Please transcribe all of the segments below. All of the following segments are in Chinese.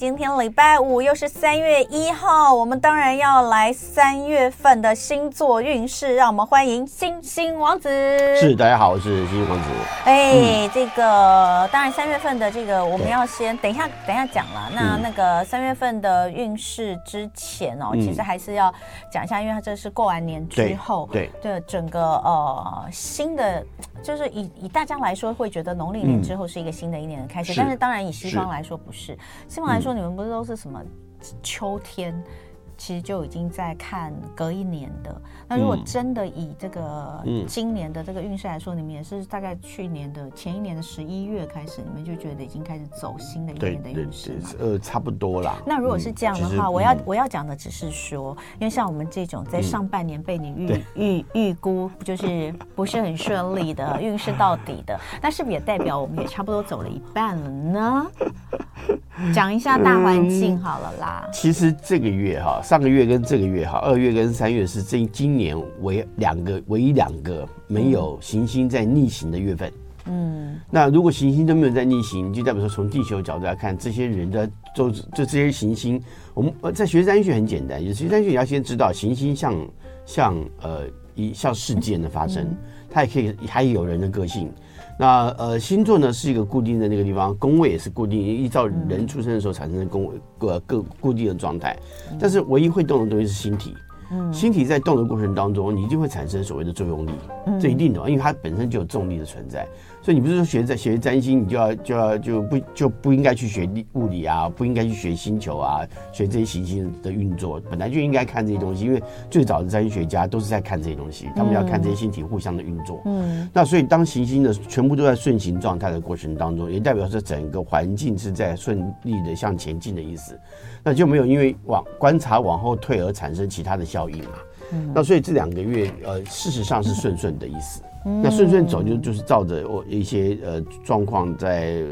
今天礼拜五，又是三月一号，我们当然要来三月份的星座运势，让我们欢迎星星王子。是，大家好，我是星星王子。哎，嗯、这个当然三月份的这个我们要先等一下，等一下讲了。那那个三月份的运势之前哦，嗯、其实还是要讲一下，因为它这是过完年之后，对对，整个呃新的，就是以以大家来说会觉得农历年之后是一个新的一年的开始，嗯、但是当然以西方来说不是。西方来说，你们不是都是什么秋天？其实就已经在看隔一年的。那如果真的以这个今年的这个运势来说，嗯、你们也是大概去年的前一年的十一月开始，你们就觉得已经开始走新的一年的运势嘛？呃，差不多啦。那如果是这样的话，嗯、我要我要讲的只是说，因为像我们这种在上半年被你预预预估就是不是很顺利的运势到底的，那是不是也代表我们也差不多走了一半了呢？讲一下大环境好了啦。嗯、其实这个月哈，上个月跟这个月哈，二月跟三月是这今年为两个唯一两个没有行星在逆行的月份。嗯，那如果行星都没有在逆行，就代表说从地球角度来看，这些人的就就这些行星，我们在学占星学很简单，学占星学要先知道行星像像呃一像事件的发生，嗯、它也可以还有人的个性。那呃，星座呢是一个固定的那个地方，宫位也是固定，依照人出生的时候产生的宫位各各固定的状态。但是唯一会动的东西是星体，嗯，星体在动的过程当中，你一定会产生所谓的作用力，这一定的，因为它本身就有重力的存在。所以你不是说学在学占星，你就要就要就不就不应该去学物理啊，不应该去学星球啊，学这些行星的运作，本来就应该看这些东西，因为最早的占星学家都是在看这些东西，他们要看这些星体互相的运作。嗯，那所以当行星的全部都在顺行状态的过程当中，也代表说整个环境是在顺利的向前进的意思，那就没有因为往观察往后退而产生其他的效应嘛。嗯，那所以这两个月呃，事实上是顺顺的意思。那顺顺走就就是照着我一些呃状况，在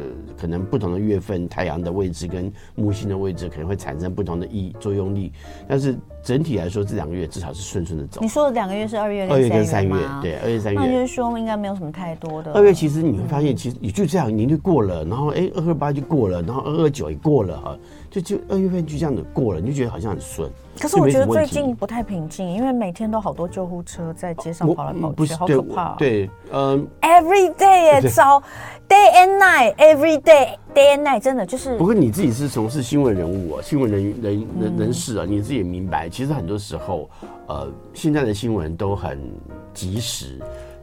可能不同的月份，太阳的位置跟木星的位置可能会产生不同的意作用力，但是整体来说这两个月至少是顺顺的走。你说的两个月是二月、二月跟三月，对，二月三月。那就是说应该没有什么太多的。二月其实你会发现，其实也就这样，年就过了，然后哎，二二八就过了，然后二二九也过了哈。就就二月份就这样子过了，你就觉得好像很顺。可是我觉得最近不太平静，因为每天都好多救护车在街上跑来跑去，好可怕。对，嗯。Every day it's all day and night, every day, day and night，真的就是。不过你自己是从事新闻人物啊，新闻人人人人士啊，你自己也明白，其实很多时候，呃，现在的新闻都很及时。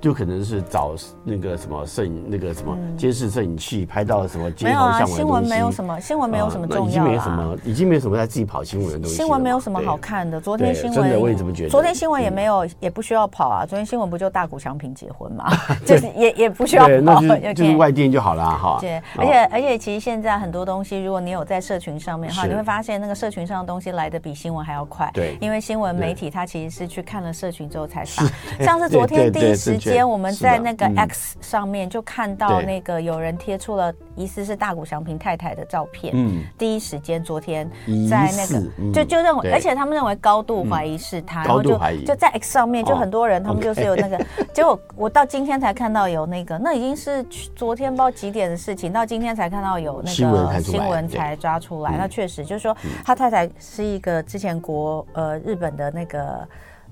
就可能是找那个什么摄影，那个什么监视摄影器拍到什么街头巷尾的东西。新闻没有什么，新闻没有什么重要。已经没什么，已经没有什么在自己跑新闻的东西。新闻没有什么好看的。昨天新闻，真的我也这么觉得。昨天新闻也没有，也不需要跑啊。昨天新闻不就大谷翔平结婚嘛？就是也也不需要跑，就是外电就好了哈。对，而且而且其实现在很多东西，如果你有在社群上面哈，你会发现那个社群上的东西来的比新闻还要快。对，因为新闻媒体它其实是去看了社群之后才发。像是昨天第一时间我们在那。个 X 上面就看到那个有人贴出了疑似是大谷祥平太太的照片，嗯，第一时间昨天在那个就就认为，而且他们认为高度怀疑是他，然后就就在 X 上面就很多人他们就是有那个，结果我到今天才看到有那个，那已经是昨天不知道几点的事情，到今天才看到有那个新闻才抓出来，那确实就是说他太太是一个之前国呃日本的那个。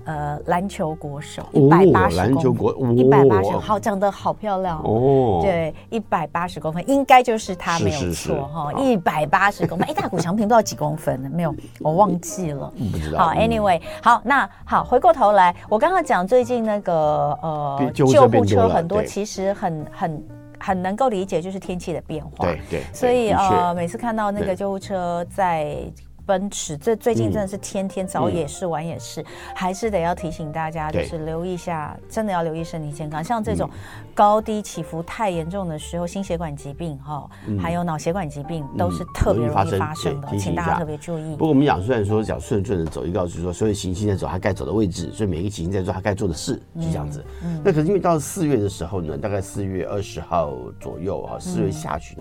呃，篮球国手一百八十公分，一百八十，好，长得好漂亮哦。对，一百八十公分，应该就是他没有错哈。一百八十公分，哎，大谷翔平不知道几公分呢？没有，我忘记了。不知道。好，Anyway，好，那好，回过头来，我刚刚讲最近那个呃救护车很多，其实很很很能够理解，就是天气的变化。对对。所以呃，每次看到那个救护车在。奔驰，这最近真的是天天早也是晚也是，还是得要提醒大家，就是留意一下，真的要留意身体健康。像这种高低起伏太严重的时候，心血管疾病哈，还有脑血管疾病都是特别容易发生的，请大家特别注意。不过我们讲，虽然说讲顺顺的走，一告诉说所有行星在走它该走的位置，所以每一个行星在做它该做的事，是这样子。那可是因为到了四月的时候呢，大概四月二十号左右哈，四月下旬。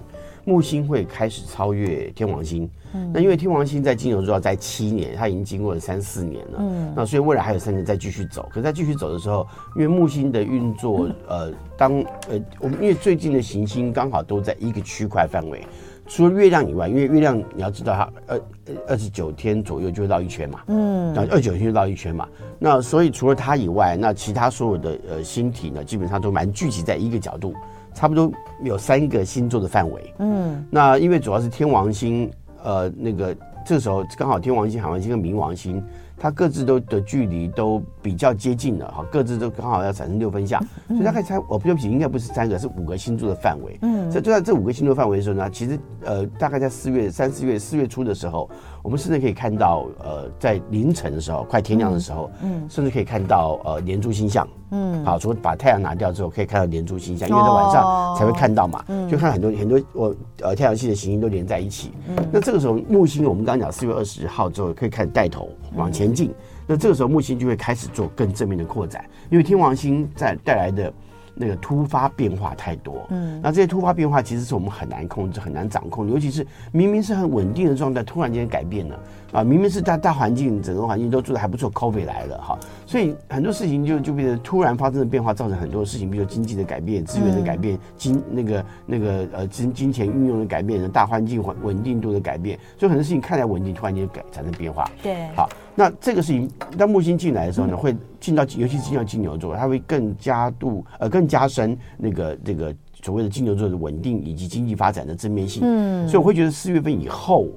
木星会开始超越天王星，嗯、那因为天王星在金牛座要在七年，它已经经过了三四年了，嗯，那所以未来还有三年再继续走。可是在继续走的时候，因为木星的运作，呃，当呃我们因为最近的行星刚好都在一个区块范围，除了月亮以外，因为月亮你要知道它二二十九天左右就会绕一圈嘛，嗯，然后二十九天就绕一圈嘛。那所以除了它以外，那其他所有的呃星体呢，基本上都蛮聚集在一个角度，差不多有三个星座的范围。嗯，那因为主要是天王星，呃，那个这个时候刚好天王星、海王星跟冥王星。它各自都的距离都比较接近了哈，各自都刚好要产生六分相，所以大概猜，我不对不起，应该不是三个，是五个星座的范围。嗯，所以就在这五个星座范围的时候呢，其实呃，大概在四月、三四月、四月初的时候，我们甚至可以看到呃，在凌晨的时候，快天亮的时候，嗯，甚至可以看到呃连珠星象。嗯，好，除了把太阳拿掉之后，可以看到连珠星象，因为在晚上才会看到嘛，就看很多很多我呃太阳系的行星都连在一起。嗯，那这个时候木星，我们刚刚讲四月二十号之后可以开始带头往前进，那这个时候木星就会开始做更正面的扩展，因为天王星在带来的。那个突发变化太多，嗯，那这些突发变化其实是我们很难控制、很难掌控，尤其是明明是很稳定的状态，突然间改变了，啊，明明是大大环境、整个环境都做的还不错，COVID 来了哈，所以很多事情就就变得突然发生的变化，造成很多事情，比如经济的改变、资源的改变、金那个那个呃金金钱运用的改变、大环境稳稳定度的改变，所以很多事情看起来稳定，突然间改产生变化，对，好。那这个事情，当木星进来的时候呢，会进到，尤其是进到金牛座，它会更加度呃，更加深那个这个所谓的金牛座的稳定以及经济发展的正面性。嗯，所以我会觉得四月份以后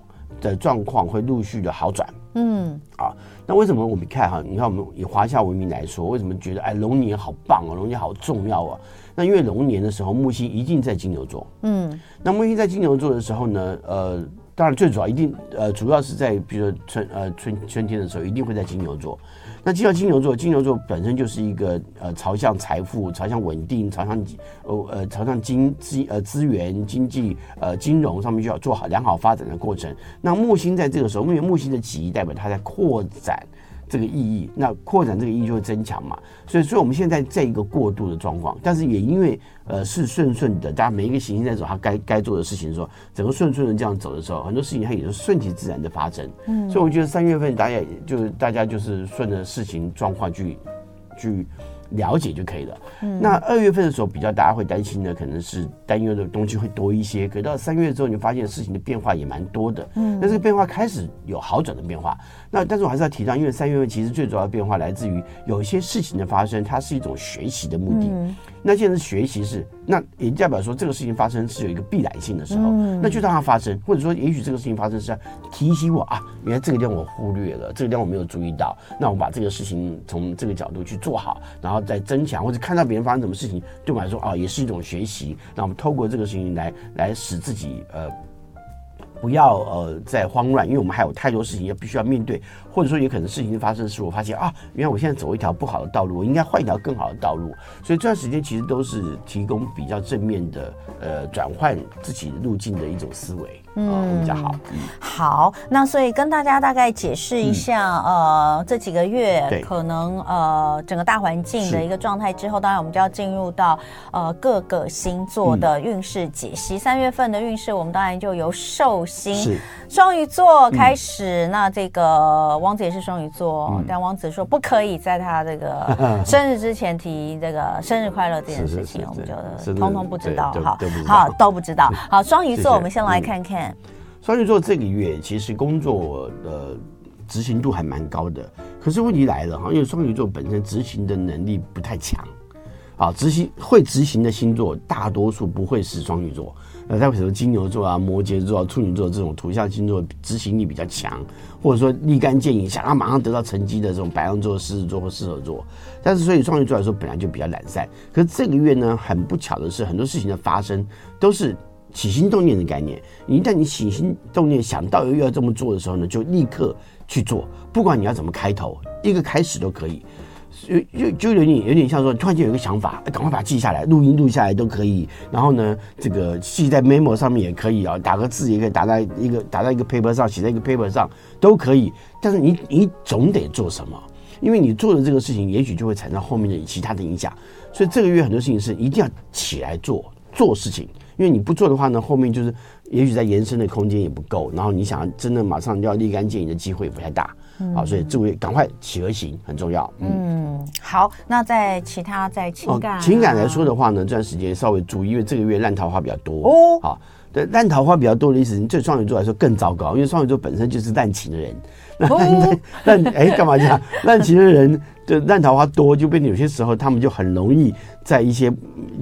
的状况会陆续的好转。嗯，啊，那为什么我们看哈？你看我们以华夏文明来说，为什么觉得哎龙年好棒啊，龙年好重要啊？那因为龙年的时候木星一定在金牛座。嗯，那木星在金牛座的时候呢，呃。当然，最主要一定呃，主要是在比如说春呃春春天的时候，一定会在金牛座。那既然金牛座，金牛座本身就是一个呃朝向财富、朝向稳定、朝向呃呃朝向经资呃资源经济呃金融上面就要做好良好发展的过程。那木星在这个时候，因为木星的极代表它在扩展。这个意义，那扩展这个意义就会增强嘛，所以，所以我们现在在一个过渡的状况，但是也因为呃是顺顺的，大家每一个行星在走它该该做的事情的时候，整个顺顺的这样走的时候，很多事情它也是顺其自然的发生。嗯，所以我觉得三月份大家就是大家就是顺着事情状况去去。了解就可以了。嗯，那二月份的时候，比较大家会担心的，可能是担忧的东西会多一些。可到三月之后，你发现事情的变化也蛮多的。嗯，那这个变化开始有好转的变化。那但是我还是要提到，因为三月份其实最主要的变化来自于有一些事情的发生，它是一种学习的目的。嗯，那现在学习是，那也代表说这个事情发生是有一个必然性的时候，嗯，那就让它发生，或者说也许这个事情发生是要提醒我啊，原来这个地方我忽略了，这个地方我没有注意到，那我把这个事情从这个角度去做好，然后。然后再增强，或者看到别人发生什么事情，对我来说啊，也是一种学习。那我们透过这个事情来来使自己呃，不要呃再慌乱，因为我们还有太多事情要必须要面对，或者说也可能事情发生的时候，我发现啊，原来我现在走一条不好的道路，我应该换一条更好的道路。所以这段时间其实都是提供比较正面的呃转换自己路径的一种思维。嗯，比较好。嗯，好，那所以跟大家大概解释一下，嗯、呃，这几个月可能呃整个大环境的一个状态之后，当然我们就要进入到呃各个星座的运势解析。三、嗯、月份的运势，我们当然就由寿星双鱼座开始。嗯、那这个王子也是双鱼座，嗯、但王子说不可以在他这个 生日之前提这个生日快乐这件事情，我们就通通不知道。好，好都不知道。好，双鱼座，我们先来看看。双鱼座这个月其实工作的执行度还蛮高的，可是问题来了哈，因为双鱼座本身执行的能力不太强，啊，执行会执行的星座大多数不会是双鱼座，那，他比如金牛座啊、摩羯座啊、处女座这种图像星座执行力比较强，或者说立竿见影想要马上得到成绩的这种白羊座、狮子座或射手座，但是所以双鱼座来说本来就比较懒散，可是这个月呢，很不巧的是很多事情的发生都是。起心动念的概念，一旦你起心动念想到又要这么做的时候呢，就立刻去做，不管你要怎么开头，一个开始都可以。就就就有点有点像说，突然间有个想法，赶快把它记下来，录音录下来都可以。然后呢，这个记在 memo 上面也可以啊，打个字也可以打在一个打在一个 paper 上，写在一个 paper 上都可以。但是你你总得做什么，因为你做的这个事情，也许就会产生后面的其他的影响。所以这个月很多事情是一定要起来做做事情。因为你不做的话呢，后面就是也许在延伸的空间也不够，然后你想要真的马上就要立竿见影的机会也不太大，嗯、好，所以这位赶快起而行很重要。嗯，嗯好，那在其他在情感、啊哦、情感来说的话呢，这段时间稍微注意，因为这个月烂桃花比较多哦。好。对，烂桃花比较多的意思，对双鱼座来说更糟糕，因为双鱼座本身就是滥情的人。那烂哎，干嘛这样？滥情的人。就烂桃花多，就变得有些时候他们就很容易在一些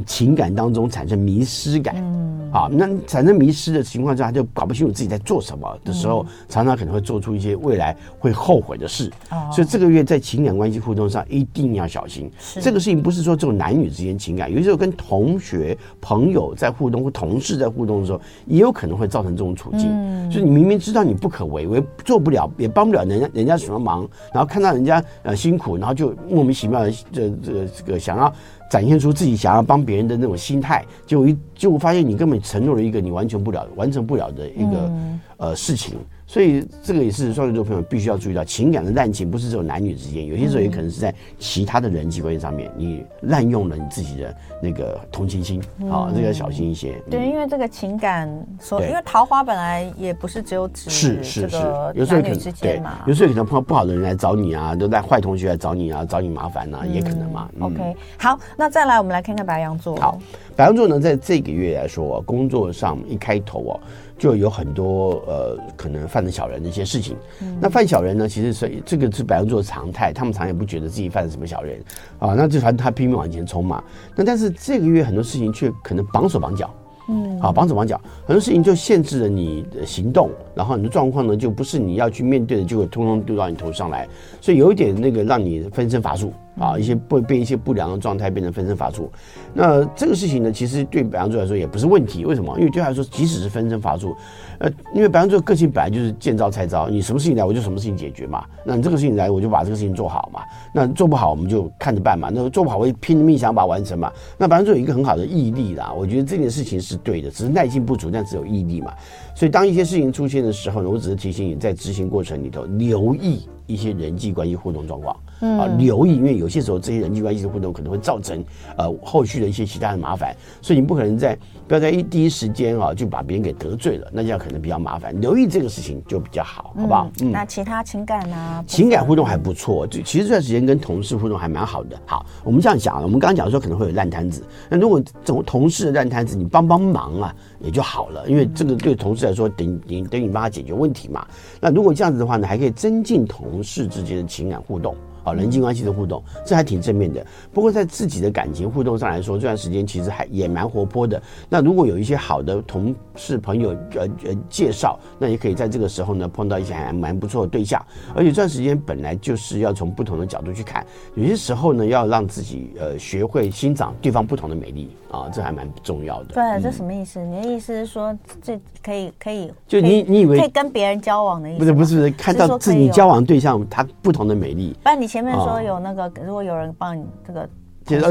情感当中产生迷失感。嗯，啊，那产生迷失的情况下，他就搞不清楚自己在做什么的时候，常常可能会做出一些未来会后悔的事。所以这个月在情感关系互动上一定要小心。这个事情不是说只有男女之间情感，有些时候跟同学、朋友在互动或同事在互动的时候，也有可能会造成这种处境。嗯，就你明明知道你不可为，为做不了，也帮不了人家，人家什么忙，然后看到人家呃辛苦，然后。就莫名其妙的这这个这个想要展现出自己想要帮别人的那种心态，就一就发现你根本承诺了一个你完全不了完成不了的一个呃事情。所以这个也是双鱼座朋友必须要注意到，情感的滥情不是只有男女之间，有些时候也可能是在其他的人际关系上面，你滥用了你自己的那个同情心啊，这个要小心一些。对，因为这个情感说，因为桃花本来也不是只有指是是是，有时候可能对，有时候可能碰到不好的人来找你啊，都带坏同学来找你啊，找你麻烦啊，也可能嘛。OK，好，那再来我们来看看白羊座。好，白羊座呢，在这个月来说，工作上一开头哦。就有很多呃，可能犯了小人的一些事情。嗯、那犯小人呢，其实所以这个是白羊座的常态，他们常也不觉得自己犯了什么小人啊。那就反正他拼命往前冲嘛。那但是这个月很多事情却可能绑手绑脚，嗯，啊绑手绑脚，很多事情就限制了你的行动，然后你的状况呢，就不是你要去面对的，就会通通丢到你头上来，所以有一点那个让你分身乏术。啊，一些不被一些不良的状态变成分身乏术，那这个事情呢，其实对白羊座来说也不是问题。为什么？因为对他来说，即使是分身乏术，呃，因为白羊座个性本来就是见招拆招，你什么事情来，我就什么事情解决嘛。那你这个事情来，我就把这个事情做好嘛。那做不好，我们就看着办嘛。那做不好，我也拼命想把它完成嘛。那白羊座有一个很好的毅力啦，我觉得这件事情是对的，只是耐心不足，但只有毅力嘛。所以当一些事情出现的时候呢，我只是提醒你在执行过程里头留意一些人际关系互动状况。啊，留意，因为有些时候这些人际关系的互动可能会造成呃后续的一些其他的麻烦，所以你不可能在不要在一第一时间啊就把别人给得罪了，那这样可能比较麻烦。留意这个事情就比较好，好不好？嗯，那其他情感呢？情感互动还不错，就其实这段时间跟同事互动还蛮好的。好，我们这样讲，我们刚刚讲说可能会有烂摊子，那如果从同事的烂摊子，你帮帮忙啊也就好了，因为这个对同事来说等你等你帮他解决问题嘛。那如果这样子的话呢，还可以增进同同事之间的情感互动。啊，人际关系的互动，这还挺正面的。不过在自己的感情互动上来说，这段时间其实还也蛮活泼的。那如果有一些好的同事朋友呃呃介绍，那也可以在这个时候呢碰到一些还蛮不错的对象。而且这段时间本来就是要从不同的角度去看，有些时候呢要让自己呃学会欣赏对方不同的美丽啊，这还蛮重要的。对，这什么意思？你的意思是说这可以可以就你你以为可以跟别人交往的意思？不是不是，看到自己交往对象他不同的美丽。不然你。前面说有那个，如果有人帮你这个，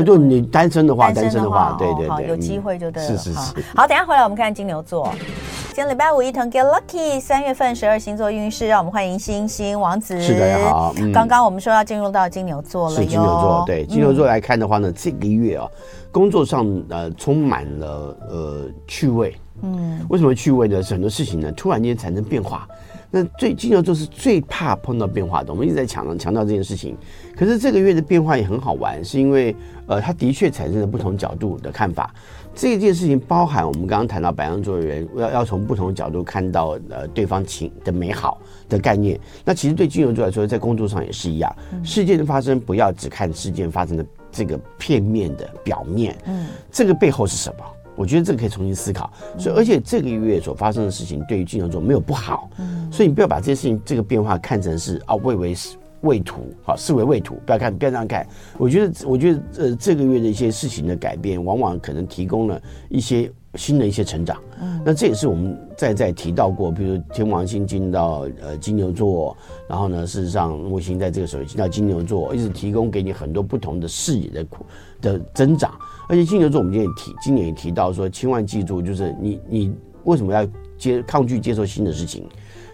就你单身的话，单身的话，对对对，有机会就对了。是是是。好，等下回来我们看金牛座。今天礼拜五一同 Get Lucky，三月份十二星座运势，让我们欢迎星星王子。是的，好。刚刚我们说要进入到金牛座了，是金牛座。对金牛座来看的话呢，这个月啊，工作上呃充满了呃趣味。嗯。为什么趣味呢？是很多事情呢突然间产生变化。那最金牛座是最怕碰到变化的，我们一直在强调强调这件事情。可是这个月的变化也很好玩，是因为呃，它的确产生了不同角度的看法。这件事情包含我们刚刚谈到白羊座的人要要从不同的角度看到呃对方情的美好的概念。那其实对金牛座来说，在工作上也是一样，事件的发生不要只看事件发生的这个片面的表面，嗯，这个背后是什么？我觉得这个可以重新思考，所以而且这个月所发生的事情对于金牛座没有不好，所以你不要把这些事情这个变化看成是啊未为未途，好视为未途，不要看不要这样看。我觉得我觉得呃这个月的一些事情的改变，往往可能提供了一些新的一些成长。那这也是我们在在提到过，比如天王星进到呃金牛座，然后呢事实上木星在这个时候进到金牛座，一直提供给你很多不同的视野的的增长。而且金牛座，我们今天也提，今年也提到说，千万记住，就是你你为什么要接抗拒接受新的事情？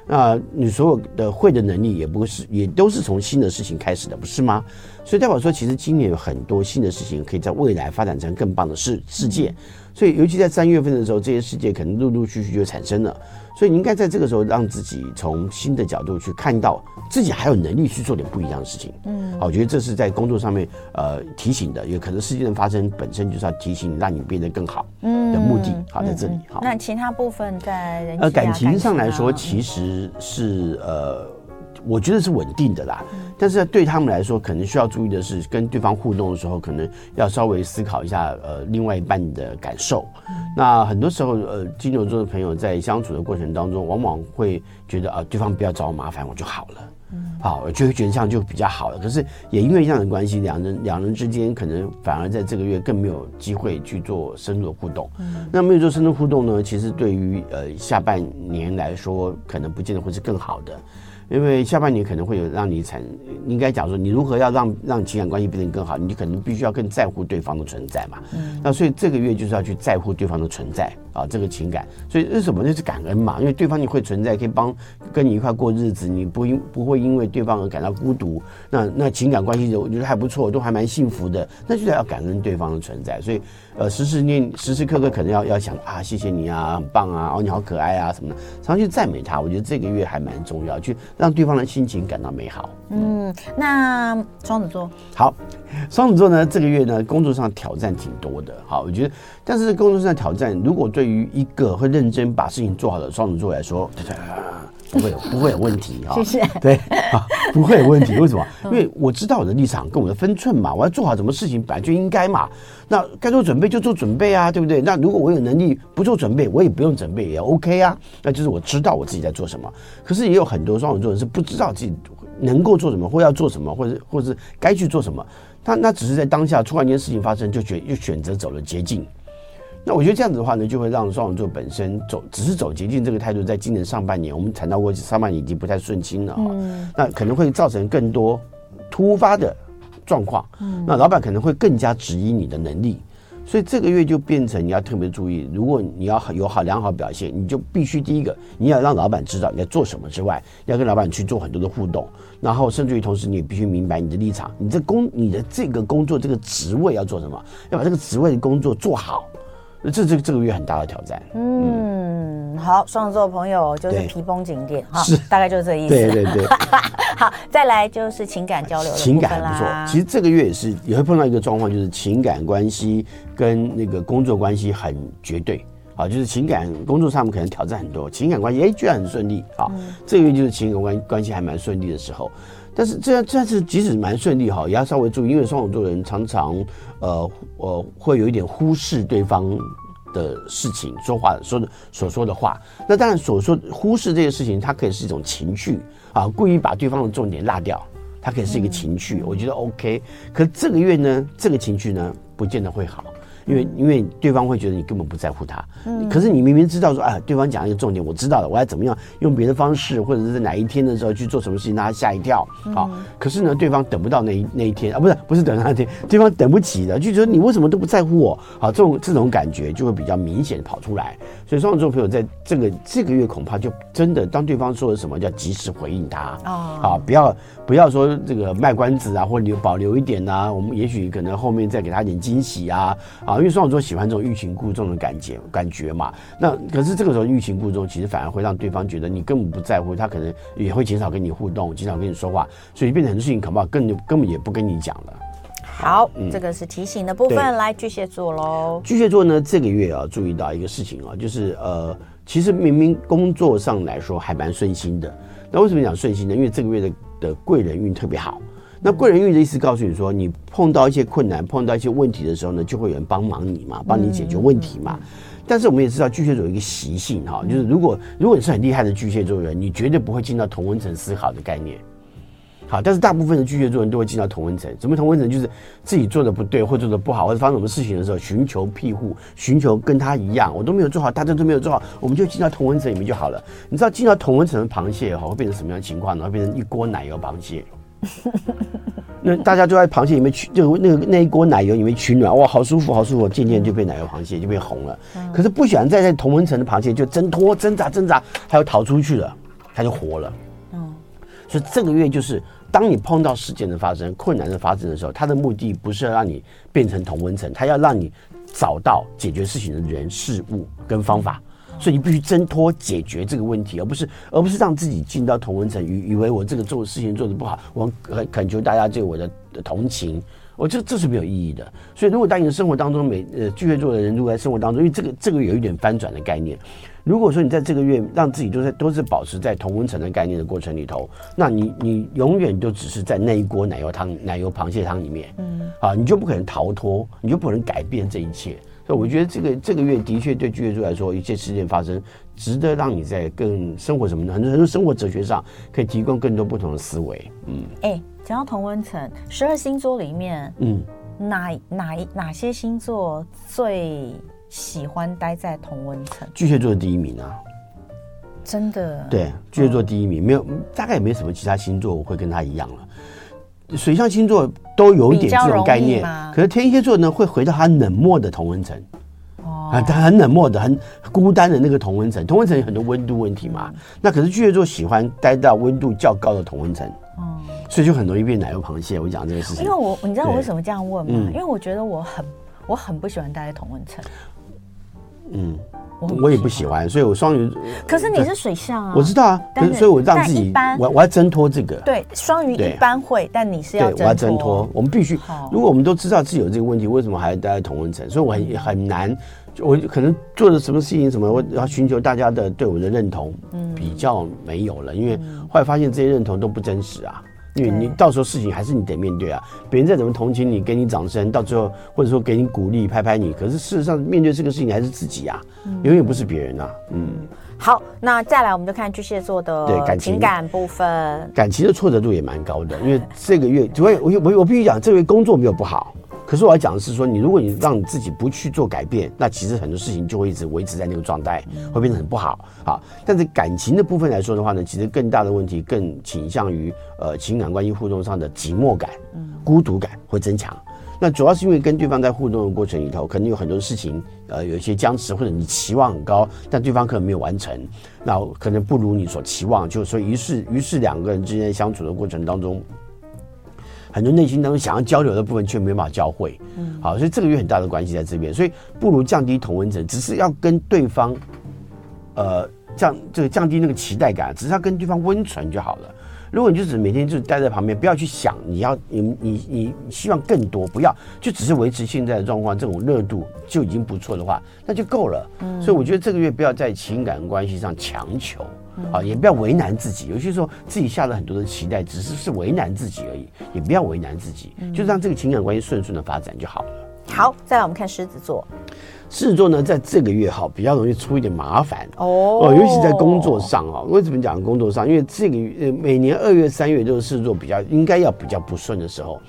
那你所有的会的能力也不是，也都是从新的事情开始的，不是吗？所以代表说，其实今年有很多新的事情可以在未来发展成更棒的世世界。所以尤其在三月份的时候，这些事件可能陆陆续续就产生了。所以你应该在这个时候让自己从新的角度去看到自己还有能力去做点不一样的事情。嗯，好，我觉得这是在工作上面呃提醒的，有可能事件的发生本身就是要提醒你，让你变得更好的目的。好，在这里。好，那其他部分在人呃感情上来说，其实是呃。我觉得是稳定的啦，但是对他们来说，可能需要注意的是，跟对方互动的时候，可能要稍微思考一下，呃，另外一半的感受。那很多时候，呃，金牛座的朋友在相处的过程当中，往往会觉得啊，对方不要找我麻烦，我就好了，好，就会觉得这样就比较好了。可是也因为这样的关系，两人两人之间可能反而在这个月更没有机会去做深入的互动。那没有做深入互动呢，其实对于呃下半年来说，可能不见得会是更好的。因为下半年可能会有让你产，应该讲说你如何要让让情感关系变得更好，你可能必须要更在乎对方的存在嘛。嗯。那所以这个月就是要去在乎对方的存在啊，这个情感。所以为什么？就是感恩嘛，因为对方你会存在，可以帮跟你一块过日子，你不因不会因为对方而感到孤独。那那情感关系我觉得还不错，都还蛮幸福的。那就是要感恩对方的存在。所以呃，时时念时时刻刻可能要要想啊，谢谢你啊，很棒啊，哦你好可爱啊什么的，常常去赞美他。我觉得这个月还蛮重要，去。让对方的心情感到美好。嗯，那双子座好，双子座呢，这个月呢，工作上挑战挺多的。好，我觉得，但是工作上的挑战，如果对于一个会认真把事情做好的双子座来说，对对对。不会有不会有问题哈，谢谢。对啊，不会有问题。为什么？因为我知道我的立场跟我的分寸嘛，我要做好什么事情本来就应该嘛。那该做准备就做准备啊，对不对？那如果我有能力不做准备，我也不用准备也 OK 啊。那就是我知道我自己在做什么。可是也有很多双子座人是不知道自己能够做什么，或要做什么，或者或者是该去做什么。他那只是在当下突然间事情发生，就选又选择走了捷径。那我觉得这样子的话呢，就会让双子座本身走只是走捷径这个态度，在今年上半年，我们谈到过上半年已经不太顺心了啊，那可能会造成更多突发的状况。那老板可能会更加质疑你的能力，所以这个月就变成你要特别注意，如果你要有好良好表现，你就必须第一个你要让老板知道你在做什么之外，要跟老板去做很多的互动，然后甚至于同时你也必须明白你的立场，你这工你的这个工作这个职位要做什么，要把这个职位的工作做好。这这这个月很大的挑战。嗯，嗯好，双子座的朋友就是皮绷紧点哈，是大概就是这意思。对对对。好，再来就是情感交流情感还不错。其实这个月也是也会碰到一个状况，就是情感关系跟那个工作关系很绝对。啊，就是情感工作上面可能挑战很多，情感关系哎居然很顺利。好，嗯、这个月就是情感关关系还蛮顺利的时候。但是这样这样子即使蛮顺利哈，也要稍微注意，因为双子座人常常呃呃会有一点忽视对方的事情，说话说的所说的话。那当然所说忽视这些事情，它可以是一种情绪啊，故意把对方的重点落掉，它可以是一个情绪，我觉得 OK。可这个月呢，这个情绪呢，不见得会好。因为因为对方会觉得你根本不在乎他，嗯，可是你明明知道说，哎，对方讲一个重点，我知道了，我要怎么样用别的方式，或者是在哪一天的时候去做什么事情让他吓一跳，好，可是呢，对方等不到那一那一天啊，不是不是等那一天，对方等不起的，就觉得你为什么都不在乎我，好，这种这种感觉就会比较明显跑出来，所以双子座朋友在这个这个月恐怕就真的当对方说了什么，要及时回应他，哦，好，不要不要说这个卖关子啊，或留保留一点啊，我们也许可能后面再给他一点惊喜啊，啊。因为双子座喜欢这种欲擒故纵的感觉，感觉嘛。那可是这个时候欲擒故纵，其实反而会让对方觉得你根本不在乎，他可能也会减少跟你互动，减少跟你说话，所以变成很多事情恐怕更根本也不跟你讲了。好，嗯、这个是提醒的部分。来巨蟹座喽。巨蟹座呢，这个月啊，注意到一个事情啊，就是呃，其实明明工作上来说还蛮顺心的，那为什么讲顺心呢？因为这个月的的贵人运特别好。那贵人运的意思告诉你说，你碰到一些困难、碰到一些问题的时候呢，就会有人帮忙你嘛，帮你解决问题嘛。但是我们也知道巨蟹座有一个习性哈，就是如果如果你是很厉害的巨蟹座人，你绝对不会进到同温层思考的概念。好，但是大部分的巨蟹座人都会进到同温层。什么同温层？就是自己做的不对，或者做的不好，或者发生什么事情的时候，寻求庇护，寻求跟他一样，我都没有做好，大家都没有做好，我们就进到同温层里面就好了。你知道进到同温层的螃蟹哈会变成什么样的情况呢？会变成一锅奶油螃蟹。那大家就在螃蟹里面取，就那个那一锅奶油里面取暖，哇，好舒服，好舒服，渐渐就被奶油螃蟹就变红了。可是不喜欢在在同温层的螃蟹就挣脱、挣扎、挣扎，它又逃出去了，它就活了。嗯，所以这个月就是，当你碰到事件的发生、困难的发生的时候，它的目的不是要让你变成同温层，它要让你找到解决事情的人事物跟方法。所以你必须挣脱解决这个问题，而不是而不是让自己进到同温层，以以为我这个做事情做的不好，我恳恳求大家对我的同情，我这这是没有意义的。所以如果当你的生活当中每呃巨蟹座的人如果在生活当中，因为这个这个有一点翻转的概念，如果说你在这个月让自己都在都是保持在同温层的概念的过程里头，那你你永远都只是在那一锅奶油汤奶油螃蟹汤里面，嗯，啊，你就不可能逃脱，你就不可能改变这一切。我觉得这个这个月的确对巨蟹座来说，一切事件发生，值得让你在更生活什么的很多很多生活哲学上，可以提供更多不同的思维。嗯，哎，讲到同温层，十二星座里面，嗯，哪哪一哪些星座最喜欢待在同温层？巨蟹座的第一名啊，真的？对，巨蟹座第一名，没有，大概也没什么其他星座我会跟他一样了。水象星座都有一点这种概念，可是天蝎座呢，会回到他冷漠的同温层，哦，啊，他很冷漠的、很孤单的那个同温层。同温层有很多温度问题嘛，嗯、那可是巨蟹座喜欢待到温度较高的同温层，哦、嗯，所以就很容易变奶油螃蟹。我讲这个事情，因为我你知道我为什么这样问吗？嗯、因为我觉得我很我很不喜欢待在同温层，嗯。我也不喜欢，所以我双鱼。可是你是水象啊，我知道啊，可是所以我让自己，我我要挣脱这个。对，双鱼一般会，但你是要。对，我要挣脱。我们必须，如果我们都知道自己有这个问题，为什么还要待在同温层？所以我很很难，我可能做了什么事情，什么我要寻求大家的对我的认同，比较没有了，因为后来发现这些认同都不真实啊。因为你到时候事情还是你得面对啊，别人再怎么同情你，给你掌声，到最后或者说给你鼓励，拍拍你，可是事实上面对这个事情还是自己啊，永远不是别人啊。嗯，好，那再来我们就看巨蟹座的对感情。感部分，感情的挫折度也蛮高的，因为这个月主要我我我必须讲，这个月工作没有不好。可是我要讲的是说，你如果你让你自己不去做改变，那其实很多事情就会一直维持在那个状态，会变得很不好。好，但是感情的部分来说的话呢，其实更大的问题更倾向于呃情感关系互动上的寂寞感、孤独感会增强。那主要是因为跟对方在互动的过程里头，可能有很多事情呃有一些僵持，或者你期望很高，但对方可能没有完成，那可能不如你所期望，就所以于是于是两个人之间相处的过程当中。很多内心当中想要交流的部分却没办法交汇，嗯，好，所以这个有很大的关系在这边，所以不如降低同温层，只是要跟对方，呃，降这个降低那个期待感，只是要跟对方温存就好了。如果你就只每天就待在旁边，不要去想你要你你你希望更多，不要就只是维持现在的状况，这种热度就已经不错的话，那就够了。嗯，所以我觉得这个月不要在情感关系上强求。啊，也不要为难自己。有些时候自己下了很多的期待，只是是为难自己而已，也不要为难自己，就让这个情感关系顺顺的发展就好了。好，再来我们看狮子座。狮子座呢，在这个月哈比较容易出一点麻烦哦，哦，尤其在工作上啊。为什么讲工作上？因为这个月每年二月、三月都是狮子座比较应该要比较不顺的时候。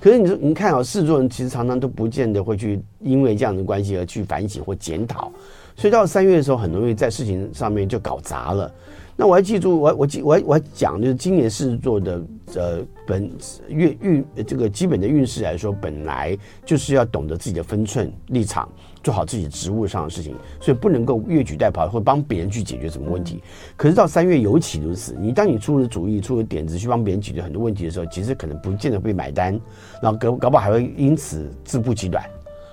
可是你说，你看啊，狮子座人其实常常都不见得会去因为这样的关系而去反省或检讨，所以到三月的时候，很容易在事情上面就搞砸了。那我还记住，我我记我还我还讲，就是今年狮子座的呃本月运这个基本的运势来说，本来就是要懂得自己的分寸立场，做好自己职务上的事情，所以不能够越俎代庖，或帮别人去解决什么问题。可是到三月尤其如此，你当你出了主意、出了点子去帮别人解决很多问题的时候，其实可能不见得被买单，然后搞搞不好还会因此自不其短。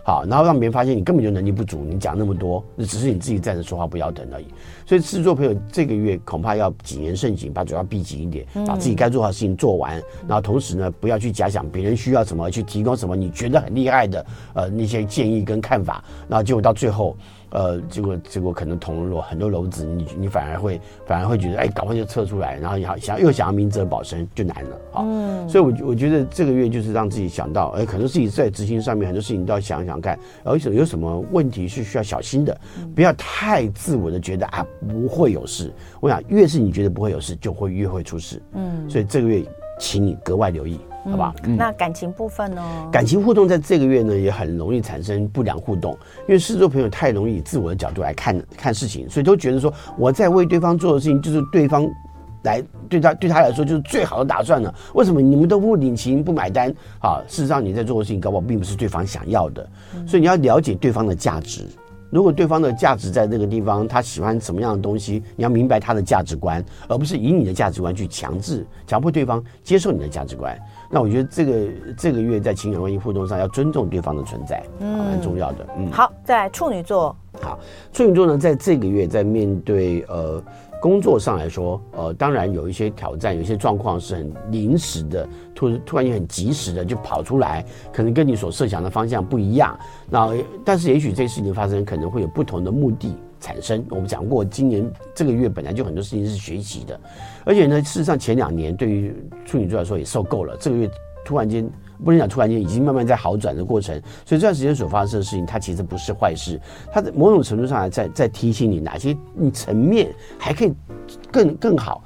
好，然后让别人发现你根本就能力不足，你讲那么多，那只是你自己站着说话不腰疼而已。所以制作朋友这个月恐怕要谨言慎行，把嘴巴闭紧一点，把自己该做的事情做完，然后同时呢，不要去假想别人需要什么，去提供什么你觉得很厉害的呃那些建议跟看法，然后结果到最后。呃，结果结果可能捅了很多篓子，你你反而会反而会觉得，哎，赶快就撤出来，然后想想又想要明哲保身，就难了啊。嗯，所以我，我我觉得这个月就是让自己想到，哎，可能自己在执行上面很多事情都要想想看，而且有什么问题是需要小心的，不要太自我的觉得啊不会有事。我想，越是你觉得不会有事，就会越会出事。嗯，所以这个月，请你格外留意。好吧，嗯，那感情部分呢？感情互动在这个月呢，也很容易产生不良互动，因为狮子座朋友太容易以自我的角度来看看事情，所以都觉得说我在为对方做的事情，就是对方来对他对他来说就是最好的打算了。为什么你们都不领情不买单？啊，事实上你在做的事情，搞不好并不是对方想要的，所以你要了解对方的价值。如果对方的价值在那个地方，他喜欢什么样的东西，你要明白他的价值观，而不是以你的价值观去强制、强迫对方接受你的价值观。那我觉得这个这个月在情感关系互动上要尊重对方的存在，嗯，蛮重要的。嗯，好，再来处女座。好，处女座呢，在这个月在面对呃工作上来说，呃，当然有一些挑战，有一些状况是很临时的，突突然间很及时的就跑出来，可能跟你所设想的方向不一样。那但是也许这事情发生可能会有不同的目的产生。我们讲过，今年这个月本来就很多事情是学习的。而且呢，事实上前两年对于处女座来说也受够了。这个月突然间不能讲突然间，已经慢慢在好转的过程。所以这段时间所发生的事情，它其实不是坏事。它在某种程度上还在在提醒你哪些层面还可以更更好、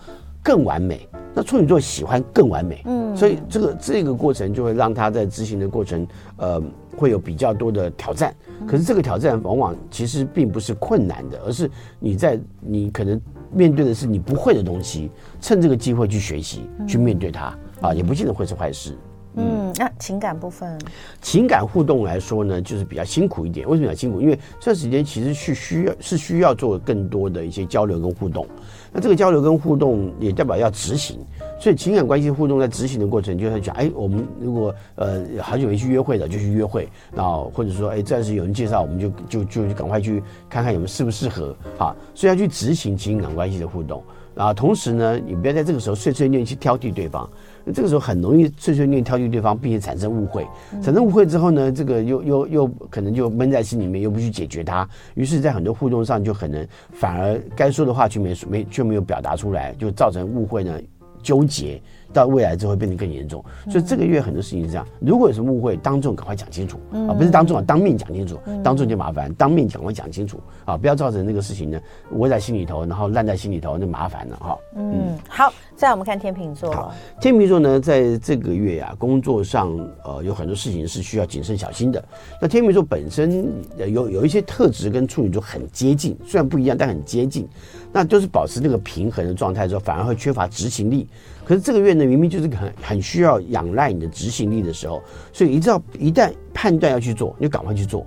更完美。那处女座喜欢更完美，嗯，所以这个这个过程就会让他在执行的过程，呃，会有比较多的挑战。可是这个挑战往往其实并不是困难的，而是你在你可能。面对的是你不会的东西，趁这个机会去学习，去面对它啊，也不见得会是坏事。嗯，那情感部分，情感互动来说呢，就是比较辛苦一点。为什么比较辛苦？因为这段时间其实是需要是需要做更多的一些交流跟互动。那这个交流跟互动也代表要执行，所以情感关系互动在执行的过程，就是讲，哎，我们如果呃好久没去约会了，就去约会。然后或者说，哎，暂时有人介绍，我们就就就赶快去看看有没有适不适合啊。所以要去执行情感关系的互动。然后同时呢，你不要在这个时候碎碎念去挑剔对方。这个时候很容易碎碎念挑剔对方，并且产生误会。产生误会之后呢，这个又又又可能就闷在心里面，又不去解决它。于是，在很多互动上就可能反而该说的话却没没却没有表达出来，就造成误会呢，纠结。到未来之后会变得更严重，所以这个月很多事情是这样。如果有什么误会，当众赶快讲清楚啊，不是当众啊，当面讲清楚。当众就麻烦，当面赶快讲清楚啊，不要造成那个事情呢窝在心里头，然后烂在心里头，那麻烦了哈。嗯，好，再我们看天秤座。天秤座呢，在这个月呀，工作上呃有很多事情是需要谨慎小心的。那天秤座本身有有一些特质跟处女座很接近，虽然不一样，但很接近。那都是保持那个平衡的状态之后，反而会缺乏执行力。可是这个月呢，明明就是很很需要仰赖你的执行力的时候，所以一到一旦判断要去做，你就赶快去做，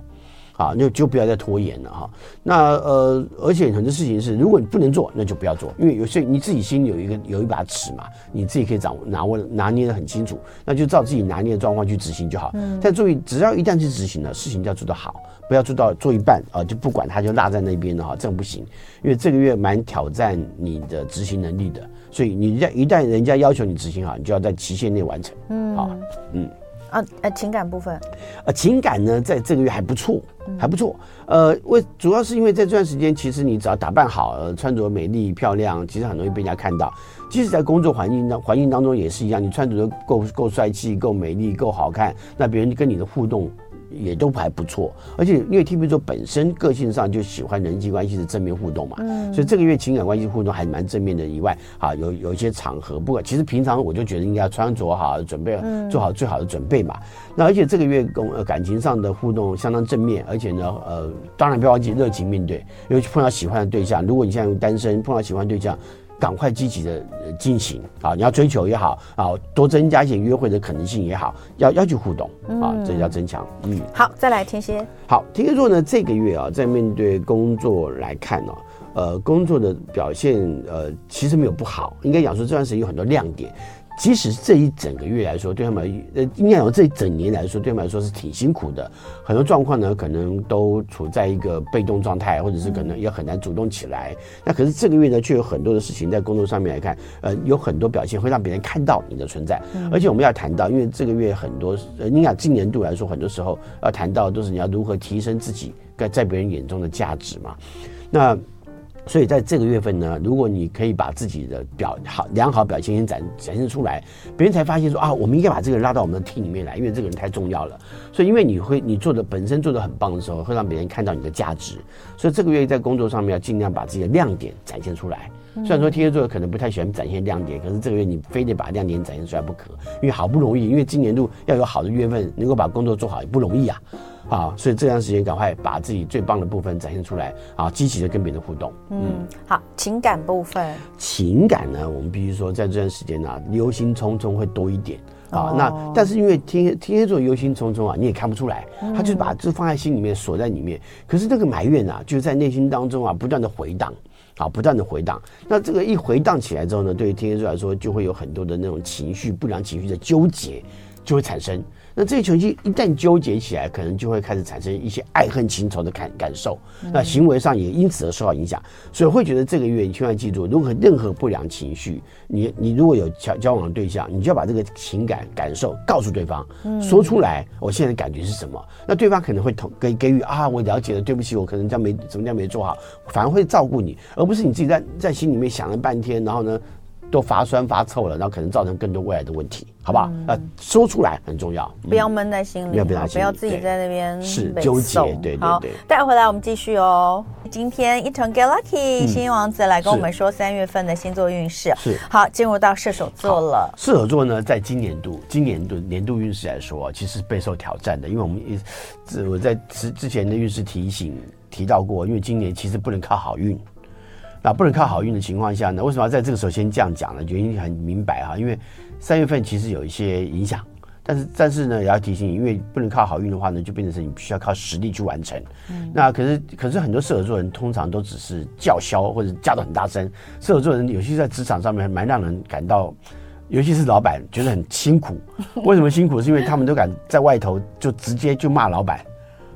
啊，那就不要再拖延了哈。那呃，而且很多事情是，如果你不能做，那就不要做，因为有些你自己心里有一个有一把尺嘛，你自己可以掌握拿握拿捏的很清楚，那就照自己拿捏的状况去执行就好。嗯。但注意，只要一旦去执行了，事情就要做得好，不要做到做一半啊就不管它就落在那边了哈，这样不行，因为这个月蛮挑战你的执行能力的。所以你一旦人家要求你执行好，你就要在期限内完成。嗯，好，嗯，啊，呃，情感部分，呃，情感呢，在这个月还不错，还不错。呃，为主要是因为在这段时间，其实你只要打扮好，呃，穿着美丽漂亮，其实很容易被人家看到。即使在工作环境当环境当中也是一样，你穿着够够帅气、够美丽、够好看，那别人跟你的互动。也都还不错，而且因为天秤座本身个性上就喜欢人际关系的正面互动嘛，嗯，所以这个月情感关系互动还蛮正面的。以外，啊，有有一些场合，不管其实平常我就觉得应该要穿着好，准备做好最好的准备嘛。那而且这个月工感情上的互动相当正面，而且呢，呃，当然不要忘记热情面对，尤其碰到喜欢的对象，如果你现在单身碰到喜欢对象。赶快积极的进行啊！你要追求也好啊，多增加一些约会的可能性也好，要要去互动啊，这叫增强。嗯，好，再来天蝎。好，天蝎座呢，这个月啊，在面对工作来看呢，呃，工作的表现呃，其实没有不好，应该讲说这段时间有很多亮点。即使这一整个月来说，对他们呃，应该讲这一整年来说，对他们来说是挺辛苦的。很多状况呢，可能都处在一个被动状态，或者是可能也很难主动起来。那可是这个月呢，却有很多的事情在工作上面来看，呃，有很多表现会让别人看到你的存在。而且我们要谈到，因为这个月很多，呃，你想今年度来说，很多时候要谈到都是你要如何提升自己在在别人眼中的价值嘛。那。所以在这个月份呢，如果你可以把自己的表好良好表现先展展现出来，别人才发现说啊，我们应该把这个人拉到我们的 team 里面来，因为这个人太重要了。所以因为你会你做的本身做的很棒的时候，会让别人看到你的价值。所以这个月在工作上面要尽量把自己的亮点展现出来。虽然说天蝎座可能不太喜欢展现亮点，可是这个月你非得把亮点展现出来不可，因为好不容易，因为今年度要有好的月份，能够把工作做好也不容易啊。好，所以这段时间赶快把自己最棒的部分展现出来啊，积极的跟别人互动。嗯，好，情感部分。情感呢，我们必须说，在这段时间呢、啊，忧心忡忡会多一点啊。那但是因为天天蝎座忧心忡忡啊，你也看不出来，他就是把这放在心里面锁在里面。可是这个埋怨啊，就是在内心当中啊不断的回荡，啊不断的回荡。那这个一回荡起来之后呢，对于天蝎座来说，就会有很多的那种情绪不良情绪的纠结就会产生。那这些情绪一旦纠结起来，可能就会开始产生一些爱恨情仇的感感受，那行为上也因此而受到影响。所以会觉得这个月你千万记住，如果任何不良情绪，你你如果有交交往的对象，你就要把这个情感感受告诉对方，说出来，我现在的感觉是什么？那对方可能会同给给予啊，我了解了，对不起，我可能这样没怎么样没做好，反而会照顾你，而不是你自己在在心里面想了半天，然后呢？都发酸发臭了，然后可能造成更多未来的问题，好不好？呃、嗯，说出来很重要，不要闷在心里，不要不要自己在那边是纠结。对对对，对，带回来我们继续哦。今天一同 get lucky，星星王子来跟我们说三月份的星座运势。是好，进入到射手座了。射手座呢，在今年度今年度年度运势来说，其实备受挑战的，因为我们一直我在之之前的运势提醒提到过，因为今年其实不能靠好运。那不能靠好运的情况下呢？为什么要在这个时候先这样讲呢？原因很明白哈，因为三月份其实有一些影响，但是但是呢，也要提醒你，因为不能靠好运的话呢，就变成是你必须要靠实力去完成。嗯。那可是可是很多射手座人通常都只是叫嚣或者叫得很大声。射手座人有些在职场上面蛮让人感到，尤其是老板觉得很辛苦。为什么辛苦？是因为他们都敢在外头就直接就骂老板。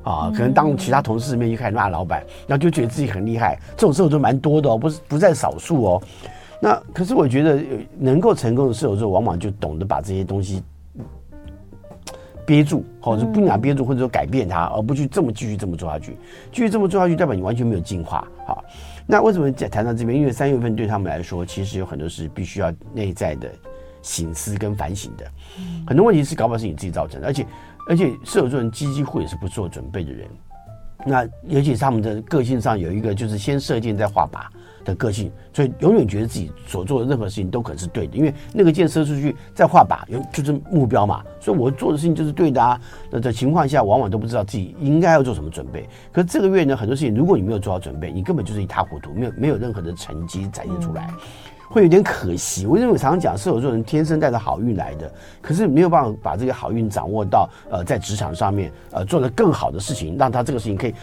啊，可能当其他同事面就开始骂老板，然后就觉得自己很厉害，这种射手座蛮多的哦，不是不在少数哦。那可是我觉得能够成功的射手座，往往就懂得把这些东西憋住，或者不想憋住，或者说改变它，而不去这么继续这么做下去。继续这么做下去，代表你完全没有进化。好，那为什么谈到这边？因为三月份对他们来说，其实有很多是必须要内在的醒思跟反省的，很多问题是搞不好是你自己造成的，而且。而且射手座人几乎也是不做准备的人，那尤其是他们的个性上有一个就是先射箭再画靶的个性，所以永远觉得自己所做的任何事情都可能是对的，因为那个箭射出去再画靶，有就是目标嘛，所以我做的事情就是对的啊。那在情况下，往往都不知道自己应该要做什么准备。可是这个月呢，很多事情如果你没有做好准备，你根本就是一塌糊涂，没有没有任何的成绩展现出来。会有点可惜，我认为常常讲射手座人天生带着好运来的，可是没有办法把这个好运掌握到呃在职场上面呃做得更好的事情，让他这个事情可以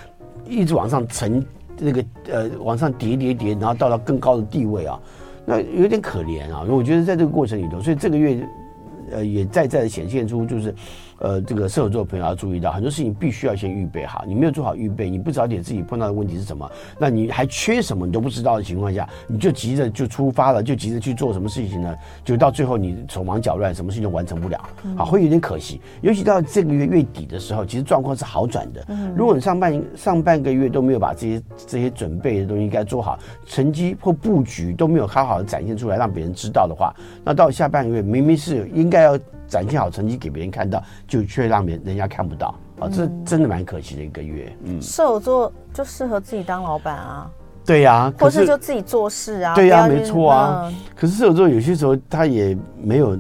一直往上成那个呃往上叠叠叠，然后到了更高的地位啊，那有点可怜啊。我觉得在这个过程里头，所以这个月呃也在在显现出就是。呃，这个射手座的朋友要注意到，很多事情必须要先预备好。你没有做好预备，你不了解自己碰到的问题是什么，那你还缺什么，你都不知道的情况下，你就急着就出发了，就急着去做什么事情呢？就到最后你手忙脚乱，什么事情都完成不了，好，会有点可惜。尤其到这个月月底的时候，其实状况是好转的。如果你上半上半个月都没有把这些这些准备的东西该做好，成绩或布局都没有好好的展现出来，让别人知道的话，那到下半个月明明是应该要。展现好成绩给别人看到，就却让别人人家看不到啊！这真的蛮可惜的一个月。嗯，射手座就适合自己当老板啊。对呀、啊，或是就自己做事啊。对呀、啊，没错啊。可是射手座有些时候他也没有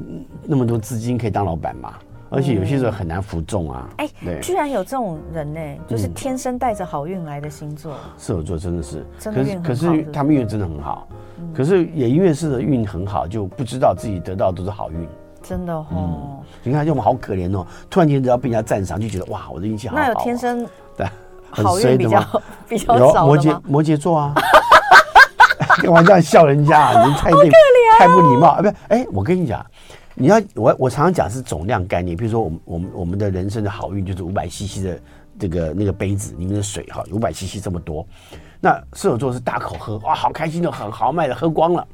那么多资金可以当老板嘛，而且有些时候很难服众啊。哎、嗯，居然有这种人呢、欸，就是天生带着好运来的星座。射手座真的是，真的运可是可是他们运真的很好，可是也因为是的运很好，就不知道自己得到的都是好运。真的哦、嗯，你看，就我们好可怜哦。突然间只要被人家赞赏，就觉得哇，我的运气好。那有天生 对好运比较 比较少摩羯摩羯座啊，干嘛这样笑人家、啊？你太那、啊、太不礼貌啊！不是，哎，我跟你讲，你要我我常常讲是总量概念。比如说，我们我们我们的人生的好运就是五百 CC 的这个那个杯子里面的水哈，五百 CC 这么多。那射手座是大口喝，哇，好开心的，很豪迈的喝光了。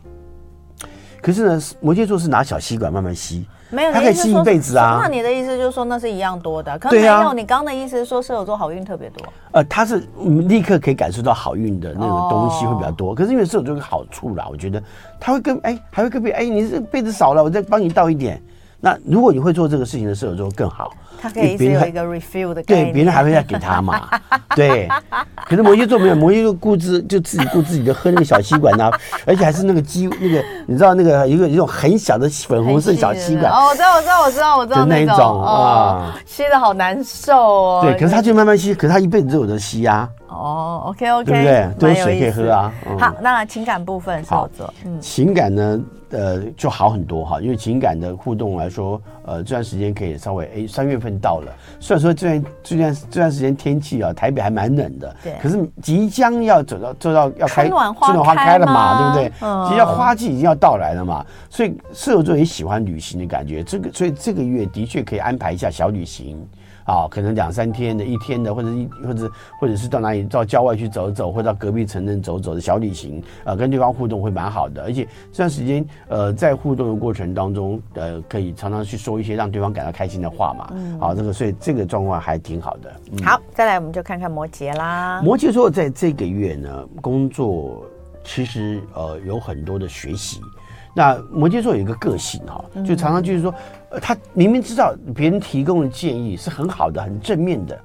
可是呢，摩羯座是拿小吸管慢慢吸，没有，他可以吸一辈子啊。那你的意思就是说，那是一样多的？可是没有，啊、你刚刚的意思是说，射手座好运特别多。呃，他是立刻可以感受到好运的那种东西会比较多。哦、可是因为射手座有个好处啦，我觉得他会跟哎、欸，还会跟别人哎，你这辈子少了，我再帮你倒一点。那如果你会做这个事情的射手座更好，他可以一有一个 refill 的对，别人还会再给他嘛，对。可是摩羯座没有，摩羯座顾自就自己顾自己的喝那个小吸管呐、啊，而且还是那个鸡那个，你知道那个一个一种很小的粉红色小吸管。哦，我知道，我知道，我知道，我知道那种，那种啊，吸的好难受哦。对，可是他就慢慢吸，可是他一辈子都有的吸啊。哦，OK OK，对不对？都有水可以喝啊。好，那情感部分是我做，嗯，情感呢？呃，就好很多哈，因为情感的互动来说，呃，这段时间可以稍微哎，三月份到了，虽然说这段这段这段时间天气啊，台北还蛮冷的，对，可是即将要走到走到要开春暖花开了嘛，对不对？嗯，其实花季已经要到来了嘛，所以射手座也喜欢旅行的感觉，这个所以这个月的确可以安排一下小旅行。啊，可能两三天的、一天的，或者一或者或者是到哪里到郊外去走走，或者到隔壁城镇走走的小旅行，呃，跟对方互动会蛮好的。而且这段时间，呃，在互动的过程当中，呃，可以常常去说一些让对方感到开心的话嘛。嗯。好，这个所以这个状况还挺好的。嗯、好，再来我们就看看摩羯啦。摩羯座在这个月呢，工作其实呃有很多的学习。那摩羯座有一个个性哈，就常常就是说，呃，他明明知道别人提供的建议是很好的、很正面的，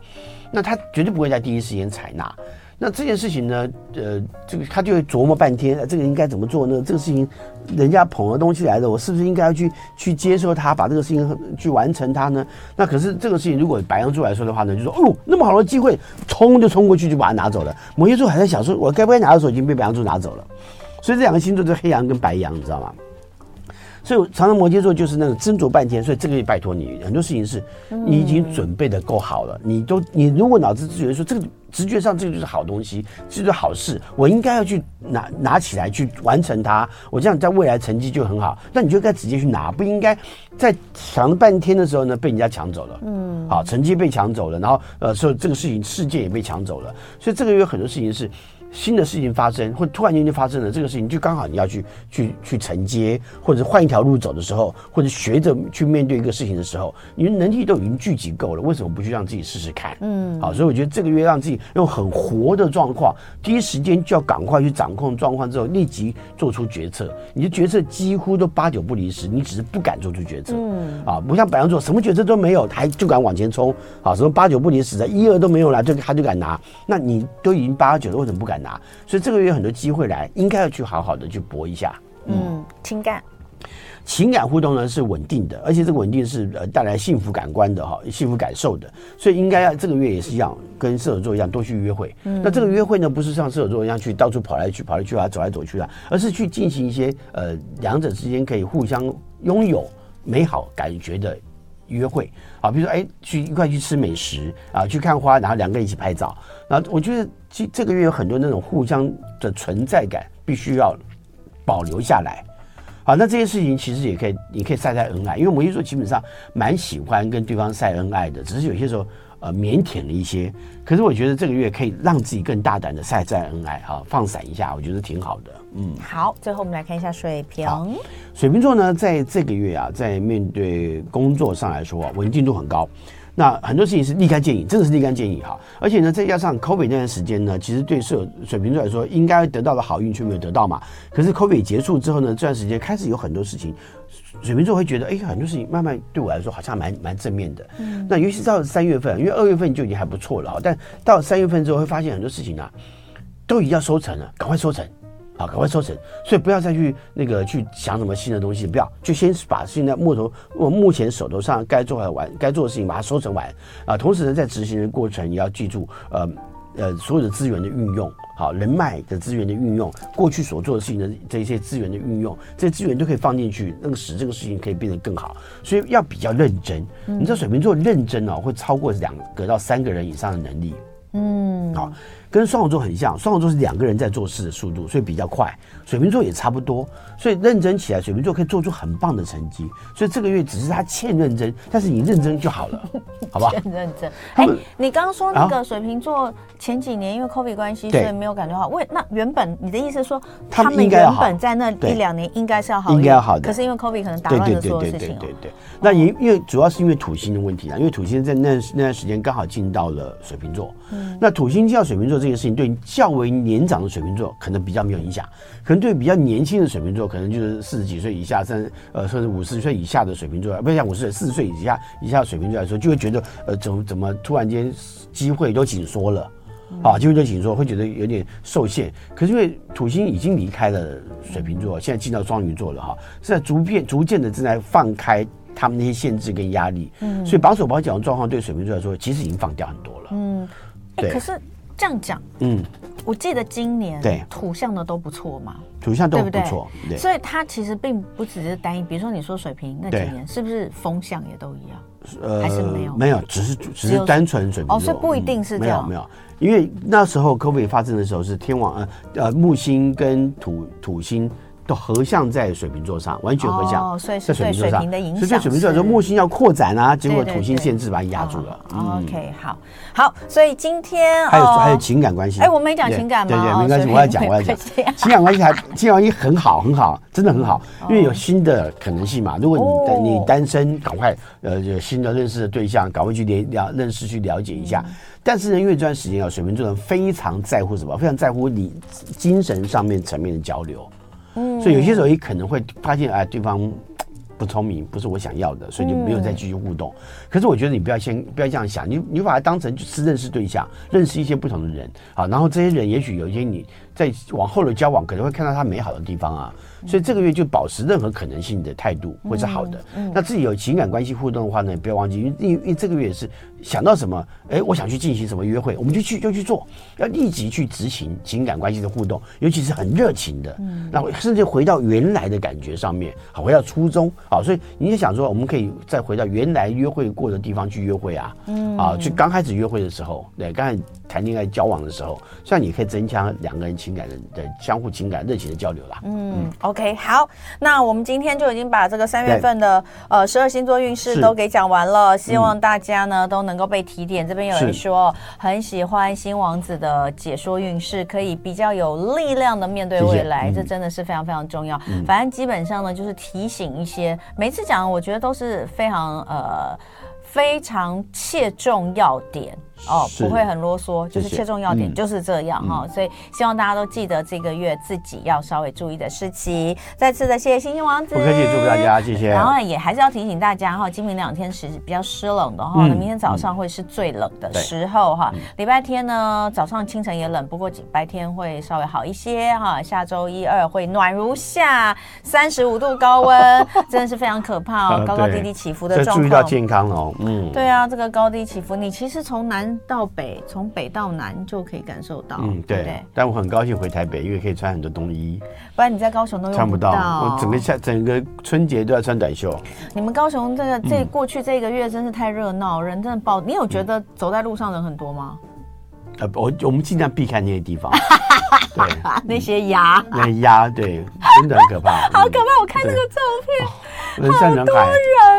那他绝对不会在第一时间采纳。那这件事情呢，呃，这个他就会琢磨半天，这个应该怎么做呢？这个事情人家捧了东西来的，我是不是应该要去去接受他，把这个事情去完成它呢？那可是这个事情，如果白羊座来说的话呢，就说哦，那么好的机会，冲就冲过去就把它拿走了。摩羯座还在想说，我该不该拿的时候已经被白羊座拿走了。所以这两个星座就是黑羊跟白羊，你知道吗？所以常常摩羯座就是那种斟酌半天。所以这个也拜托你，很多事情是你已经准备的够好了。你都你如果脑子觉得说这个直觉上这个就是好东西，这就是好事，我应该要去拿拿起来去完成它，我这样在未来成绩就很好。那你就该直接去拿，不应该在想了半天的时候呢被人家抢走了。嗯，好，成绩被抢走了，然后呃，所以这个事情世界也被抢走了。所以这个月有很多事情是。新的事情发生，或突然间就发生了这个事情，就刚好你要去去去承接，或者换一条路走的时候，或者学着去面对一个事情的时候，你的能力都已经聚集够了，为什么不去让自己试试看？嗯，好，所以我觉得这个月让自己用很活的状况，第一时间就要赶快去掌控状况，之后立即做出决策。你的决策几乎都八九不离十，你只是不敢做出决策。嗯，啊，不像白羊座，什么决策都没有，还就敢往前冲。啊，什么八九不离十的，一二都没有了，就他就敢拿，那你都已经八九了，为什么不敢拿？所以这个月有很多机会来，应该要去好好的去搏一下。嗯，情感，情感互动呢是稳定的，而且这个稳定是呃带来幸福感官的哈，幸福感受的。所以应该要这个月也是一样，跟射手座一样多去约会。嗯，那这个约会呢，不是像射手座一样去到处跑来去跑来去啊，走来走去啊，而是去进行一些呃两者之间可以互相拥有美好感觉的。约会啊，比如说哎，去一块去吃美食啊，去看花，然后两个人一起拍照。那我觉得这这个月有很多那种互相的存在感，必须要保留下来。好，那这些事情其实也可以，你可以晒晒恩爱，因为摩羯座基本上蛮喜欢跟对方晒恩爱的，只是有些时候。呃，腼腆了一些，可是我觉得这个月可以让自己更大胆的晒晒恩爱哈，放闪一下，我觉得挺好的。嗯，好，最后我们来看一下水瓶。水瓶座呢，在这个月啊，在面对工作上来说啊，稳定度很高。那很多事情是立竿见影，真的是立竿见影哈。而且呢，再加上 COVID 那段时间呢，其实对水水瓶座来说，应该得到的好运却没有得到嘛。可是 COVID 结束之后呢，这段时间开始有很多事情。水瓶座会觉得，哎，很多事情慢慢对我来说好像蛮蛮正面的。嗯，那尤其到三月份，因为二月份就已经还不错了哈，但到三月份之后会发现很多事情啊，都已经要收成了，赶快收成，啊，赶快收成。所以不要再去那个去想什么新的东西，不要，就先把现在木头我目前手头上该做的完，该做的事情把它收成完啊。同时呢，在执行的过程，你要记住，呃。呃，所有的资源的运用，好，人脉的资源的运用，过去所做的事情的这些资源的运用，这些资源都可以放进去，那个使这个事情可以变得更好。所以要比较认真。嗯、你知道水瓶座认真哦，会超过两个到三个人以上的能力。嗯，好。跟双子座很像，双子座是两个人在做事的速度，所以比较快。水瓶座也差不多，所以认真起来，水瓶座可以做出很棒的成绩。所以这个月只是他欠认真，但是你认真就好了，好不好？欠认真。哎、欸，你刚刚说那个水瓶座前几年因为 COVID 关系，所以没有感觉好。为那原本你的意思说，他们原本在那一两年应该是要好，应该要好的。可是因为 COVID 可能打乱了所有事情。对对对对对对。那因因为主要是因为土星的问题啊，因为土星在那那段时间刚好进到了水瓶座。嗯。那土星进到水瓶座。这件事情对较为年长的水瓶座可能比较没有影响，可能对比较年轻的水瓶座，可能就是四十几岁以下，甚至呃甚至五十岁以下的水瓶座，不是像五十岁、四十岁以下以下的水瓶座来说，就会觉得呃怎么怎么突然间机会都紧缩了，啊，机会都紧缩，会觉得有点受限。可是因为土星已经离开了水瓶座，现在进到双鱼座了哈，是在逐渐逐渐的正在放开他们那些限制跟压力，嗯，所以绑手绑脚的状况对水瓶座来说，其实已经放掉很多了，嗯，对，可是。这样讲，嗯，我记得今年对。土象的都不错嘛，土象都不错，对，所以它其实并不只是单一，比如说你说水瓶那几年是不是风向也都一样？呃，还是没有，没有，只是只是单纯水瓶座，哦，所以不一定是这样，没有没有，因为那时候 COVID 发生的时候是天王呃呃木星跟土土星。都合相在水瓶座上，完全合相，哦、所以是对水瓶座上。所以在水瓶座的时候，木星要扩展啊，结果土星限制把你压住了。OK，好，好，所以今天还有、哦、还有情感关系。哎，我没讲情感吗？对对，没关系，我要讲，我要讲。情感关系还情感关系很好，很好，真的很好，因为有新的可能性嘛。如果你、哦、你单身，赶快呃有新的认识的对象，赶快去了认识去了解一下。嗯、但是呢，因为这段时间啊，水瓶座人非常在乎什么？非常在乎你精神上面层面的交流。嗯，所以有些时候也可能会发现，哎，对方不聪明，不是我想要的，所以就没有再继续互动。嗯、可是我觉得你不要先不要这样想，你你把它当成是认识对象，认识一些不同的人啊，然后这些人也许有一些你在往后的交往可能会看到他美好的地方啊。所以这个月就保持任何可能性的态度会是好的。嗯嗯、那自己有情感关系互动的话呢，不要忘记，因为因为这个月也是想到什么，哎，我想去进行什么约会，我们就去就去做，要立即去执行情感关系的互动，尤其是很热情的，嗯，然后甚至回到原来的感觉上面，好，回到初衷，好，所以你也想说，我们可以再回到原来约会过的地方去约会啊，嗯，啊，去刚开始约会的时候，对，刚才谈恋爱交往的时候，这样你可以增强两个人情感的的相互情感热情的交流啦，嗯。嗯 OK，好，那我们今天就已经把这个三月份的呃十二星座运势都给讲完了，希望大家呢、嗯、都能够被提点。这边有人说很喜欢新王子的解说运势，可以比较有力量的面对未来，这真的是非常非常重要。嗯、反正基本上呢，就是提醒一些，每次讲我觉得都是非常呃非常切重要点。哦，不会很啰嗦，就是切中要点，就是这样哈。所以希望大家都记得这个月自己要稍微注意的事情。再次的谢谢星星王子，不客气，祝福大家，谢谢。然后也还是要提醒大家哈，今明两天是比较湿冷的哈，那明天早上会是最冷的时候哈。礼拜天呢，早上清晨也冷，不过白天会稍微好一些哈。下周一二会暖如夏，三十五度高温，真的是非常可怕哦，高高低低起伏的状况。注意到健康哦，嗯，对啊，这个高低起伏，你其实从南。到北，从北到南就可以感受到。嗯，对。但我很高兴回台北，因为可以穿很多冬衣。不然你在高雄都穿不到。我整个夏整个春节都要穿短袖。你们高雄这个这过去这个月真是太热闹，嗯、人真的爆。你有觉得走在路上人很多吗？呃，我我们尽量避开那些地方。对，那些鸭，那鸭，对，真的很可怕。好可怕！我看那个照片。人山人海，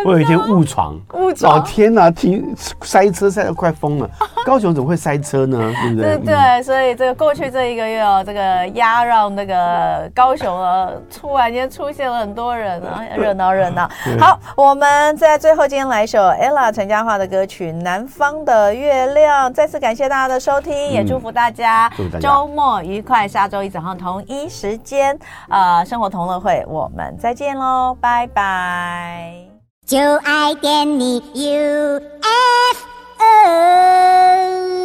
我有一天误闯，误闯，老天呐，停塞车塞得快疯了。高雄怎么会塞车呢？对不对？对对，所以这个过去这一个月哦，这个压让那个高雄啊，突然间出现了很多人啊，热闹热闹。好，我们在最后今天来一首 Ella 陈嘉桦的歌曲《南方的月亮》，再次感谢大家的收听，也祝福大家周末愉快。下周一早上同一时间，呃，生活同乐会，我们再见喽，拜拜拜。就爱点你 UFO。U, F, o